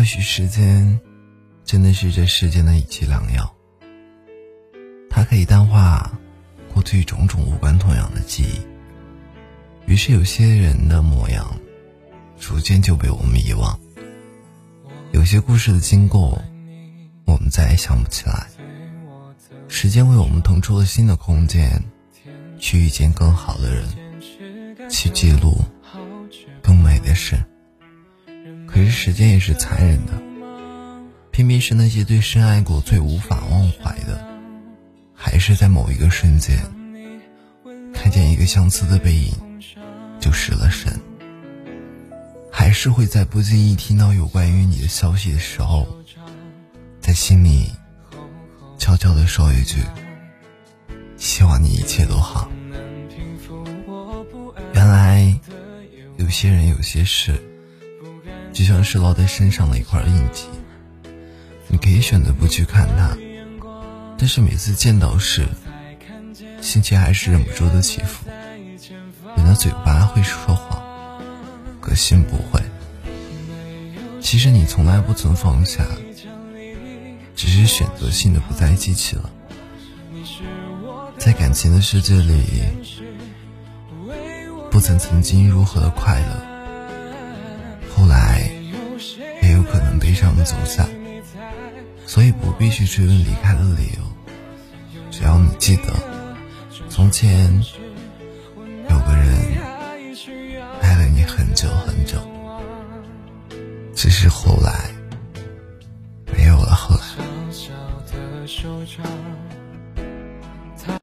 或许时间真的是这世间的一剂良药，它可以淡化过去种种无关痛痒的记忆。于是，有些人的模样逐渐就被我们遗忘，有些故事的经过我们再也想不起来。时间为我们腾出了新的空间，去遇见更好的人，去记录更美的事。可是时间也是残忍的，偏偏是那些对深爱过最无法忘怀的，还是在某一个瞬间，看见一个相似的背影，就失了神。还是会在不经意听到有关于你的消息的时候，在心里悄悄地说一句：“希望你一切都好。”原来，有些人，有些事。就像是烙在身上的一块印记，你可以选择不去看它，但是每次见到时，心情还是忍不住的起伏。人的嘴巴会说谎，可心不会。其实你从来不曾放下，只是选择性的不再记起了。在感情的世界里，不曾曾经如何的快乐。我们走散，所以不必去追问离开的理由，只要你记得，从前有个人爱了你很久很久，只是后来没有了后来。